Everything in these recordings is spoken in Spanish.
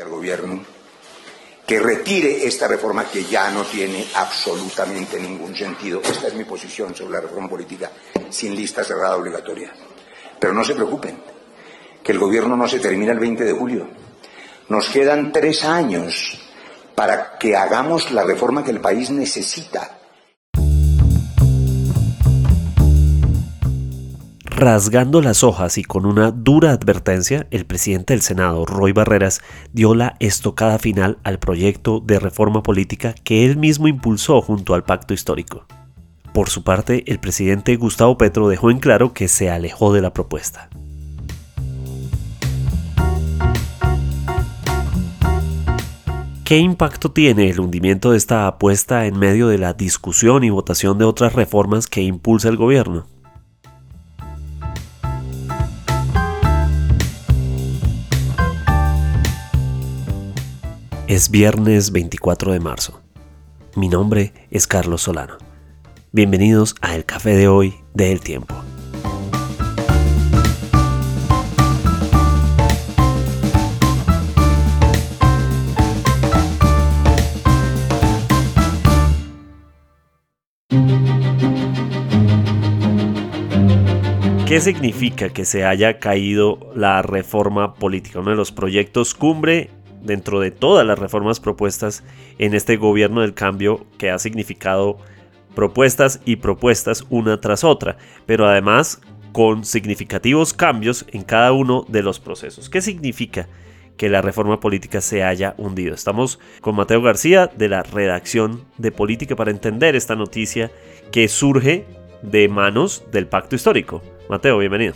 al gobierno que retire esta reforma que ya no tiene absolutamente ningún sentido. Esta es mi posición sobre la reforma política sin lista cerrada obligatoria. Pero no se preocupen, que el gobierno no se termina el 20 de julio. Nos quedan tres años para que hagamos la reforma que el país necesita Rasgando las hojas y con una dura advertencia, el presidente del Senado, Roy Barreras, dio la estocada final al proyecto de reforma política que él mismo impulsó junto al pacto histórico. Por su parte, el presidente Gustavo Petro dejó en claro que se alejó de la propuesta. ¿Qué impacto tiene el hundimiento de esta apuesta en medio de la discusión y votación de otras reformas que impulsa el gobierno? Es viernes 24 de marzo. Mi nombre es Carlos Solano. Bienvenidos a El Café de hoy de El Tiempo. ¿Qué significa que se haya caído la reforma política? Uno de los proyectos cumbre dentro de todas las reformas propuestas en este gobierno del cambio que ha significado propuestas y propuestas una tras otra, pero además con significativos cambios en cada uno de los procesos. ¿Qué significa que la reforma política se haya hundido? Estamos con Mateo García de la redacción de Política para entender esta noticia que surge de manos del pacto histórico. Mateo, bienvenido.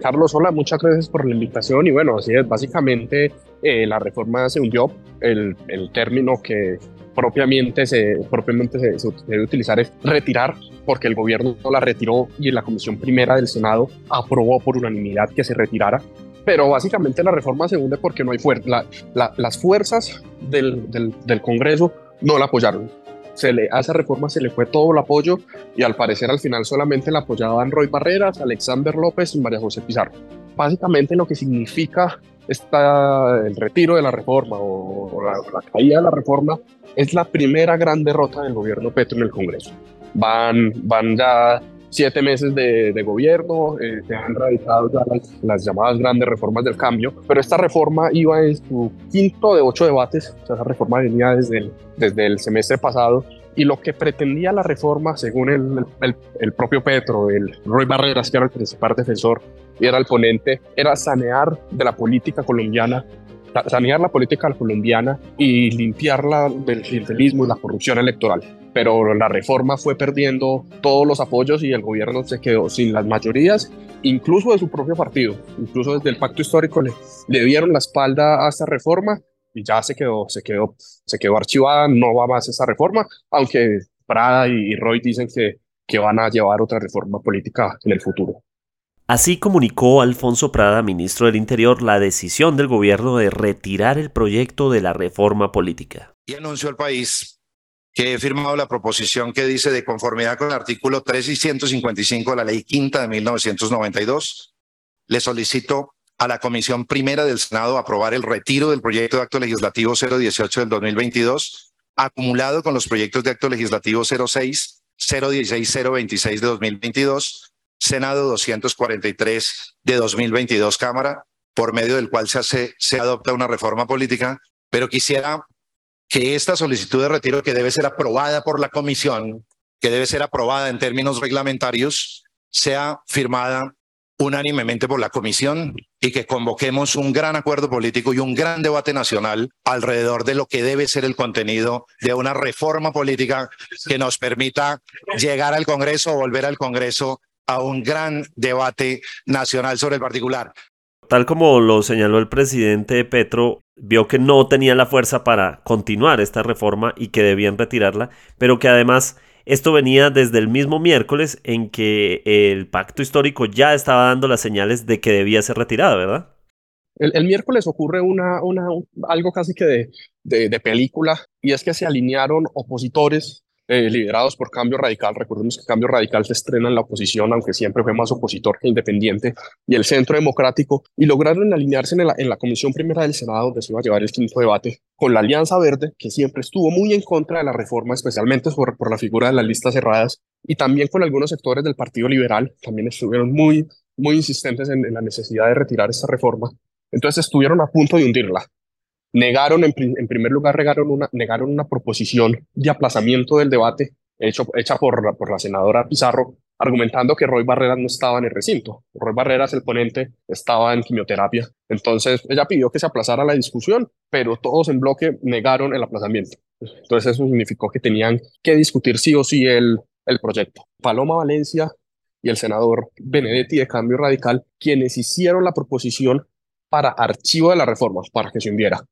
Carlos, hola, muchas gracias por la invitación y bueno, así es, básicamente eh, la reforma se hundió, el, el, término que propiamente se, propiamente se, debe utilizar es retirar, porque el gobierno la retiró y la Comisión Primera del Senado aprobó por unanimidad que se retirara, pero básicamente la reforma se hunde porque no hay fuerza, las fuerzas del, del, del Congreso no la apoyaron se le, a esa reforma se le fue todo el apoyo y al parecer al final solamente la apoyaban Roy Barreras, Alexander López y María José Pizarro. Básicamente lo que significa esta, el retiro de la reforma o, la, caída de la reforma es la primera gran derrota del gobierno Petro en el Congreso. Van, van ya siete meses de, gobierno, eh, se han realizado ya las, llamadas grandes reformas del cambio, pero esta reforma iba en su quinto de ocho debates, o sea, esa reforma venía desde el, desde el semestre pasado, y lo que pretendía la reforma, según el, el, propio Petro, el Roy Barreras, que era el principal defensor era el ponente, era sanear de la política colombiana sanear la política colombiana y limpiarla del clientelismo y la corrupción electoral pero la reforma fue perdiendo todos los apoyos y el gobierno se quedó sin las mayorías, incluso de su propio partido, incluso desde el pacto histórico le, dieron la espalda a esta reforma y ya se quedó, se quedó, se quedó archivada, no va más esa reforma, aunque Prada y Roy dicen que, que van a llevar otra reforma política en el futuro. Así comunicó Alfonso Prada, ministro del Interior, la decisión del gobierno de retirar el proyecto de la reforma política. Y anunció al país que he firmado la proposición que dice de conformidad con el artículo 3 y 155 de la ley quinta de 1992, le solicito a la Comisión Primera del Senado aprobar el retiro del proyecto de acto legislativo 018 del 2022, acumulado con los proyectos de acto legislativo 06, 016, 026 de 2022, Senado 243 de 2022, Cámara, por medio del cual se, hace, se adopta una reforma política, pero quisiera que esta solicitud de retiro que debe ser aprobada por la comisión, que debe ser aprobada en términos reglamentarios, sea firmada unánimemente por la comisión y que convoquemos un gran acuerdo político y un gran debate nacional alrededor de lo que debe ser el contenido de una reforma política que nos permita llegar al Congreso volver al Congreso a un gran debate nacional sobre el particular. Tal como lo señaló el presidente Petro, vio que no tenía la fuerza para continuar esta reforma y que debían retirarla, pero que además esto venía desde el mismo miércoles en que el pacto histórico ya estaba dando las señales de que debía ser retirada, ¿verdad? El, miércoles ocurre una, una, algo casi que de, de, película y es que se alinearon opositores eh, liderados por Cambio Radical. Recordemos que Cambio Radical se estrena en la oposición, aunque siempre fue más opositor que independiente, y el Centro Democrático, y lograron alinearse en la, en la Comisión Primera del Senado, donde se iba a llevar el quinto debate, con la Alianza Verde, que siempre estuvo muy en contra de la reforma, especialmente por, por la figura de las listas cerradas, y también con algunos sectores del Partido Liberal, también estuvieron muy, muy insistentes en, en la necesidad de retirar esta reforma. Entonces estuvieron a punto de hundirla negaron, en, en, primer lugar, negaron una, negaron una proposición de aplazamiento del debate hecho, hecha por, por la senadora Pizarro, argumentando que Roy Barreras no estaba en el recinto. Roy Barreras, el ponente, estaba en quimioterapia. Entonces, ella pidió que se aplazara la discusión, pero todos en bloque negaron el aplazamiento. Entonces, eso significó que tenían que discutir sí o sí el, el proyecto. Paloma Valencia y el senador Benedetti de Cambio Radical, quienes hicieron la proposición para archivo de la reforma, para que se hundiera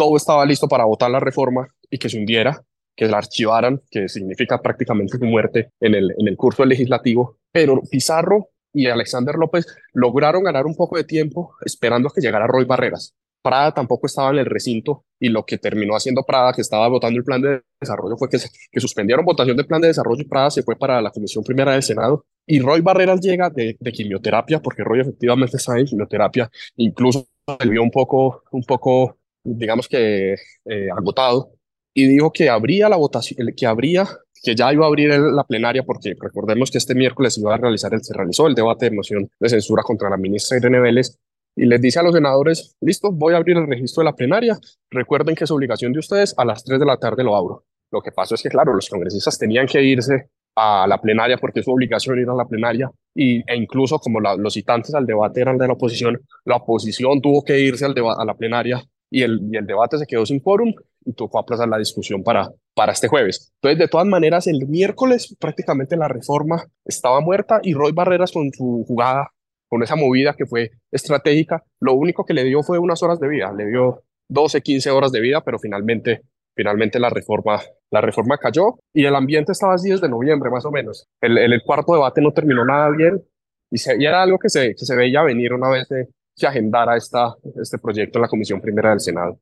todo estaba listo para votar la reforma y que se hundiera, que la archivaran, que significa prácticamente su muerte en el, en el curso legislativo. Pero Pizarro y Alexander López lograron ganar un poco de tiempo esperando a que llegara Roy Barreras. Prada tampoco estaba en el recinto y lo que terminó haciendo Prada, que estaba votando el plan de desarrollo, fue que, que suspendieron votación del plan de desarrollo y Prada se fue para la Comisión Primera del Senado. Y Roy Barreras llega de, de quimioterapia, porque Roy efectivamente está en quimioterapia, incluso se vio un poco, un poco digamos que eh, agotado, y dijo que habría la votación, que habría, que ya iba a abrir la plenaria, porque recordemos que este miércoles iba a realizar, el, se realizó el debate de moción de censura contra la ministra Irene Vélez, y les dice a los senadores, listo, voy a abrir el registro de la plenaria, recuerden que es obligación de ustedes, a las 3 de la tarde lo abro. Lo que pasó es que, claro, los congresistas tenían que irse a la plenaria porque es su obligación ir a la plenaria y, e incluso como los citantes al debate eran de la oposición, la oposición tuvo que irse al a la plenaria y el, y el debate se quedó sin quórum y tocó aplazar la discusión para, para este jueves. Entonces, de todas maneras, el miércoles prácticamente la reforma estaba muerta y Roy Barreras con su jugada, con esa movida que fue estratégica, lo único que le dio fue unas horas de vida, le dio 12, 15 horas de vida, pero finalmente, finalmente la reforma, la reforma cayó y el ambiente estaba así desde noviembre más o menos. El, el, cuarto debate no terminó nada bien y, se, y era algo que se, que se veía venir una vez de, que agendara esta, este proyecto en la Comisión Primera del Senado.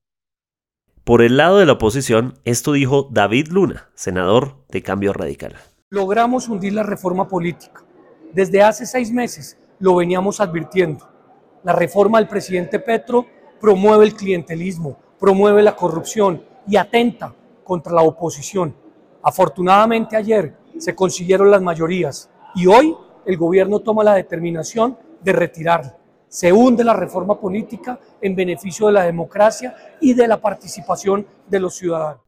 Por el lado de la oposición, esto dijo David Luna, senador de Cambio Radical. Logramos hundir la reforma política. Desde hace seis meses lo veníamos advirtiendo. La reforma del presidente Petro promueve el clientelismo, promueve la corrupción y atenta contra la oposición. Afortunadamente ayer se consiguieron las mayorías y hoy el gobierno toma la determinación de retirarla se hunde la reforma política en beneficio de la democracia y de la participación de los ciudadanos.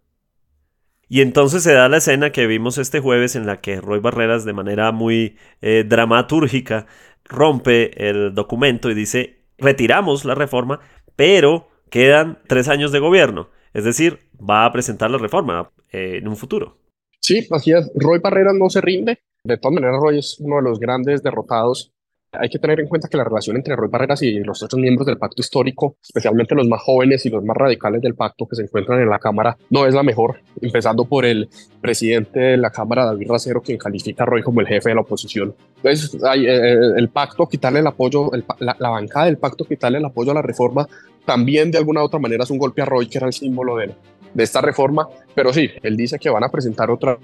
Y entonces se da la escena que vimos este jueves en la que Roy Barreras de manera muy eh, dramatúrgica rompe el documento y dice, retiramos la reforma, pero quedan tres años de gobierno. Es decir, va a presentar la reforma eh, en un futuro. Sí, así es. Roy Barreras no se rinde. De todas maneras, Roy es uno de los grandes derrotados hay que tener en cuenta que la relación entre Roy Barreras y los otros miembros del pacto histórico, especialmente los más jóvenes y los más radicales del pacto que se encuentran en la Cámara, no es la mejor, empezando por el presidente de la Cámara, David Racero, quien califica a Roy como el jefe de la oposición. Entonces, eh, eh, el pacto, quitarle el apoyo, la, la, bancada del pacto, quitarle el apoyo a la reforma, también de alguna u otra manera es un golpe a Roy, que era el símbolo de, de esta reforma, pero sí, él dice que van a presentar otra,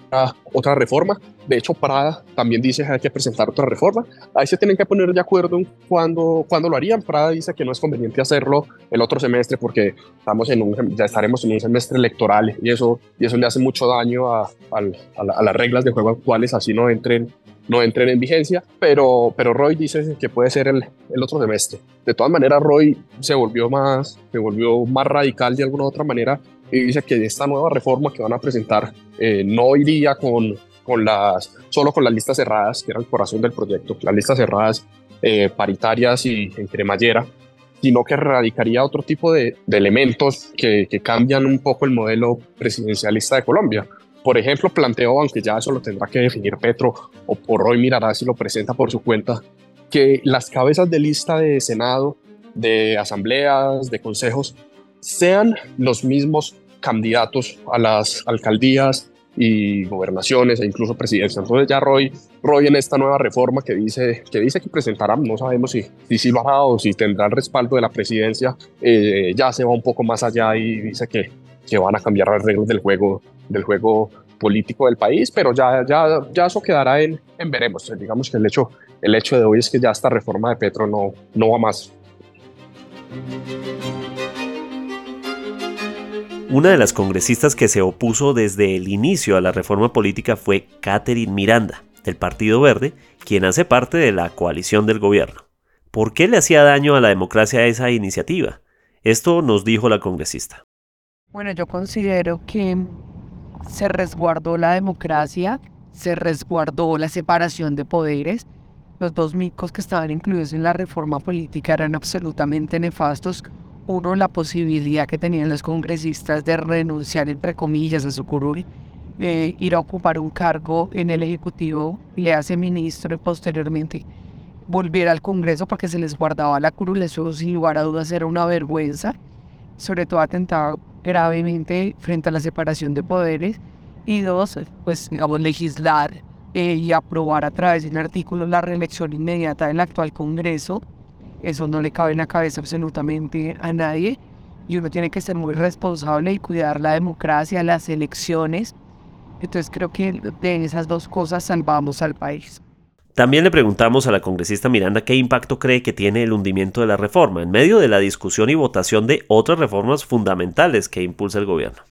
otra reforma. De hecho, Prada también dice que hay que presentar otra reforma. Ahí se tienen que poner de acuerdo en cuándo, lo harían. Prada dice que no es conveniente hacerlo el otro semestre porque estamos en un, ya estaremos en un semestre electoral y eso, y eso le hace mucho daño a, a, las reglas de juego actuales, así no entren no entren en vigencia, pero, pero Roy dice que puede ser el, el, otro semestre. De todas maneras, Roy se volvió más, se volvió más radical de alguna u otra manera y dice que esta nueva reforma que van a presentar eh, no iría con, con las, solo con las listas cerradas, que era el corazón del proyecto, las listas cerradas eh, paritarias y en cremallera, sino que radicaría otro tipo de, de elementos que, que, cambian un poco el modelo presidencialista de Colombia. Por ejemplo, planteó, aunque ya eso lo tendrá que definir Petro o por hoy mirará si lo presenta por su cuenta, que las cabezas de lista de Senado, de asambleas, de consejos, sean los mismos candidatos a las alcaldías y gobernaciones e incluso presidencia. Entonces ya Roy, Roy en esta nueva reforma que dice que, dice que presentará, no sabemos si, si, lo hará o si tendrá el respaldo de la presidencia, eh, ya se va un poco más allá y dice que, que van a cambiar las reglas del juego, del juego político del país, pero ya, ya, ya eso quedará en, en veremos. Digamos que el hecho, el hecho de hoy es que ya esta reforma de Petro no, no va más. Una de las congresistas que se opuso desde el inicio a la reforma política fue Catherine Miranda, del Partido Verde, quien hace parte de la coalición del gobierno. ¿Por qué le hacía daño a la democracia esa iniciativa? Esto nos dijo la congresista. Bueno, yo considero que se resguardó la democracia, se resguardó la separación de poderes. Los dos micos que estaban incluidos en la reforma política eran absolutamente nefastos uno, la posibilidad que tenían los congresistas de renunciar, entre comillas, a su curul, eh, ir a ocupar un cargo en el Ejecutivo, le hace ministro y posteriormente volver al Congreso porque se les guardaba la curul. Eso, sin lugar a dudas, era una vergüenza. Sobre todo atentaba gravemente frente a la separación de poderes. Y dos, pues, digamos, legislar eh, y aprobar a través de un artículo la reelección inmediata del actual Congreso eso no le cabe en la cabeza absolutamente a nadie y uno tiene que ser muy responsable y cuidar la democracia, las elecciones. Entonces creo que de esas dos cosas salvamos al país. También le preguntamos a la congresista Miranda qué impacto cree que tiene el hundimiento de la reforma en medio de la discusión y votación de otras reformas fundamentales que impulsa el gobierno.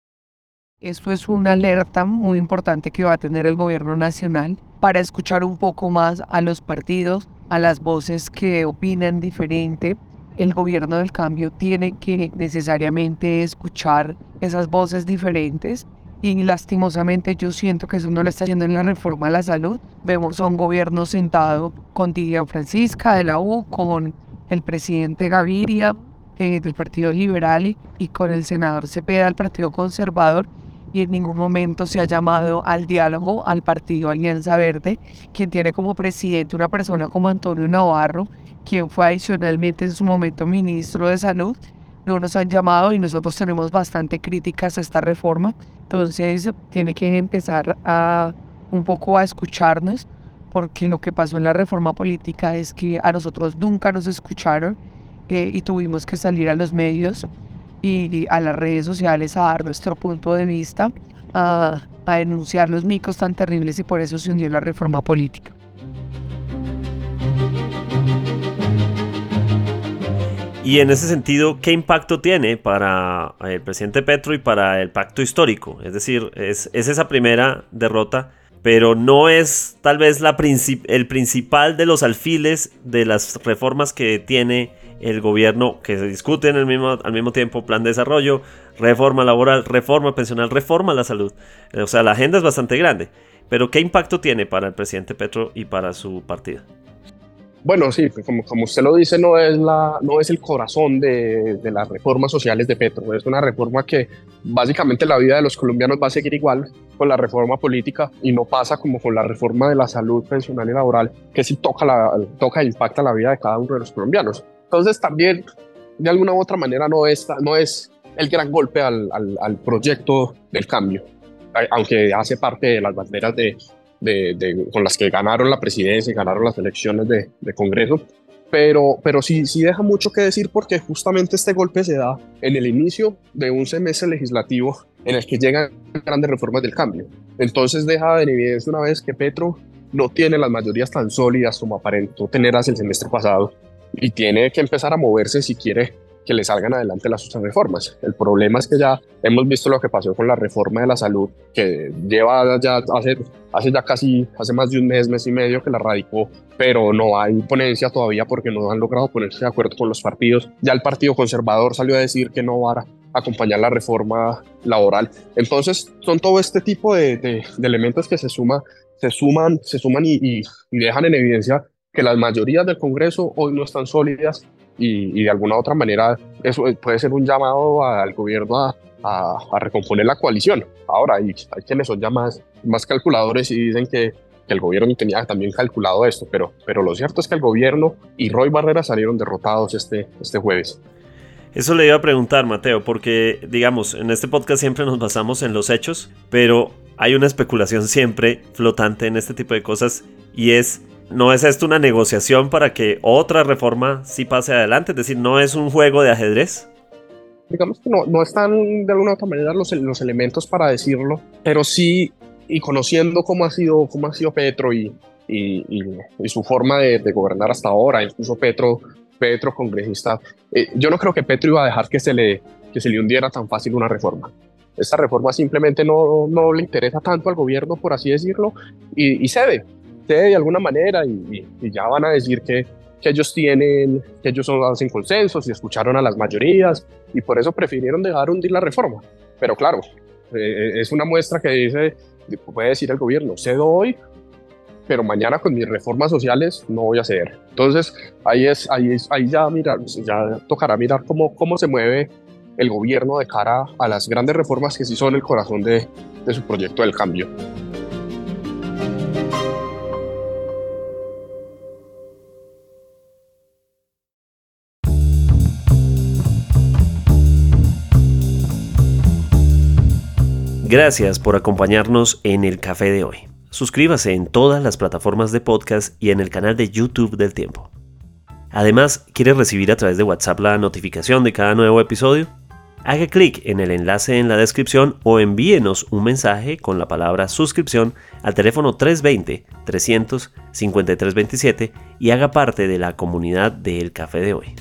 Esto es una alerta muy importante que va a tener el gobierno nacional para escuchar un poco más a los partidos, a las voces que opinan diferente. El gobierno del cambio tiene que necesariamente escuchar esas voces diferentes y lastimosamente yo siento que eso no lo está haciendo en la reforma a la salud. Vemos a un gobierno sentado con Didier Francisca de la U, con el presidente Gaviria eh, del Partido Liberal y con el senador Cepeda del Partido Conservador y en ningún momento se ha llamado al diálogo al partido Alianza Verde, quien tiene como presidente una persona como Antonio Navarro, quien fue adicionalmente en su momento ministro de Salud. No nos han llamado y nosotros tenemos bastante críticas a esta reforma. Entonces tiene que empezar a un poco a escucharnos, porque lo que pasó en la reforma política es que a nosotros nunca nos escucharon eh, y tuvimos que salir a los medios y a las redes sociales a dar nuestro punto de vista, a, denunciar los micos tan terribles y por eso se hundió la reforma política. Y en ese sentido, ¿qué impacto tiene para el presidente Petro y para el pacto histórico? Es decir, es, es esa primera derrota, pero no es tal vez la el principal de los alfiles de las reformas que tiene el gobierno que se discute en el mismo, al mismo tiempo plan de desarrollo, reforma laboral, reforma pensional, reforma la salud. O sea, la agenda es bastante grande. Pero ¿qué impacto tiene para el presidente Petro y para su partido? Bueno, sí, pues como, como usted lo dice, no es, la, no es el corazón de, de, las reformas sociales de Petro. Es una reforma que básicamente la vida de los colombianos va a seguir igual con la reforma política y no pasa como con la reforma de la salud pensional y laboral, que sí toca, la, toca e impacta la vida de cada uno de los colombianos. Entonces también, de alguna u otra manera, no es, no es el gran golpe al, al, proyecto del cambio, aunque hace parte de las banderas de, de, con las que ganaron la presidencia y ganaron las elecciones de, de Congreso, pero, pero sí, sí deja mucho que decir porque justamente este golpe se da en el inicio de un semestre legislativo en el que llegan grandes reformas del cambio. Entonces deja en evidencia una vez que Petro no tiene las mayorías tan sólidas como aparentó tener hace el semestre pasado y tiene que empezar a moverse si quiere que le salgan adelante las otras reformas. El problema es que ya hemos visto lo que pasó con la reforma de la salud, que lleva ya hace, hace ya casi, hace más de un mes, mes y medio que la radicó, pero no hay ponencia todavía porque no han logrado ponerse de acuerdo con los partidos. Ya el Partido Conservador salió a decir que no va a acompañar la reforma laboral. Entonces, son todo este tipo de, elementos que se, suma, se suman, se suman y dejan en evidencia que las mayorías del Congreso hoy no están sólidas y, de alguna otra manera eso puede ser un llamado al gobierno a, a, recomponer la coalición. Ahora, hay, hay quienes son ya más, más calculadores y dicen que, que, el gobierno tenía también calculado esto, pero, pero lo cierto es que el gobierno y Roy Barrera salieron derrotados este, este jueves. Eso le iba a preguntar, Mateo, porque, digamos, en este podcast siempre nos basamos en los hechos, pero hay una especulación siempre flotante en este tipo de cosas y es ¿No es esto una negociación para que otra reforma sí pase adelante? Es decir, ¿no es un juego de ajedrez? Digamos que no, no están de alguna otra manera los, los elementos para decirlo, pero sí y conociendo cómo ha sido, cómo ha sido Petro y, y, y, su forma de, de, gobernar hasta ahora, incluso Petro, Petro congresista, eh, yo no creo que Petro iba a dejar que se le, que se le hundiera tan fácil una reforma. Esta reforma simplemente no, no le interesa tanto al gobierno, por así decirlo, y, y cede, cede de alguna manera y, y ya van a decir que, que ellos tienen, que ellos hacen consensos y escucharon a las mayorías y por eso prefirieron dejar hundir la reforma. Pero claro, eh, es una muestra que dice, puede decir el gobierno, cedo hoy, pero mañana con mis reformas sociales no voy a ceder. Entonces ahí es, ahí es, ahí ya mirar, ya tocará mirar cómo, cómo se mueve el gobierno de cara a las grandes reformas que sí son el corazón de, de su proyecto del cambio. Gracias por acompañarnos en el café de hoy. Suscríbase en todas las plataformas de podcast y en el canal de YouTube del Tiempo. Además, ¿quiere recibir a través de WhatsApp la notificación de cada nuevo episodio? Haga clic en el enlace en la descripción o envíenos un mensaje con la palabra suscripción al teléfono 320-300-5327 y haga parte de la comunidad del Café de hoy.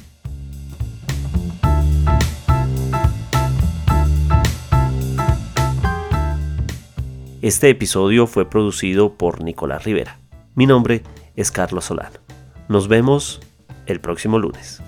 Este episodio fue producido por Nicolás Rivera. Mi nombre es Carlos Solano. Nos vemos el próximo lunes.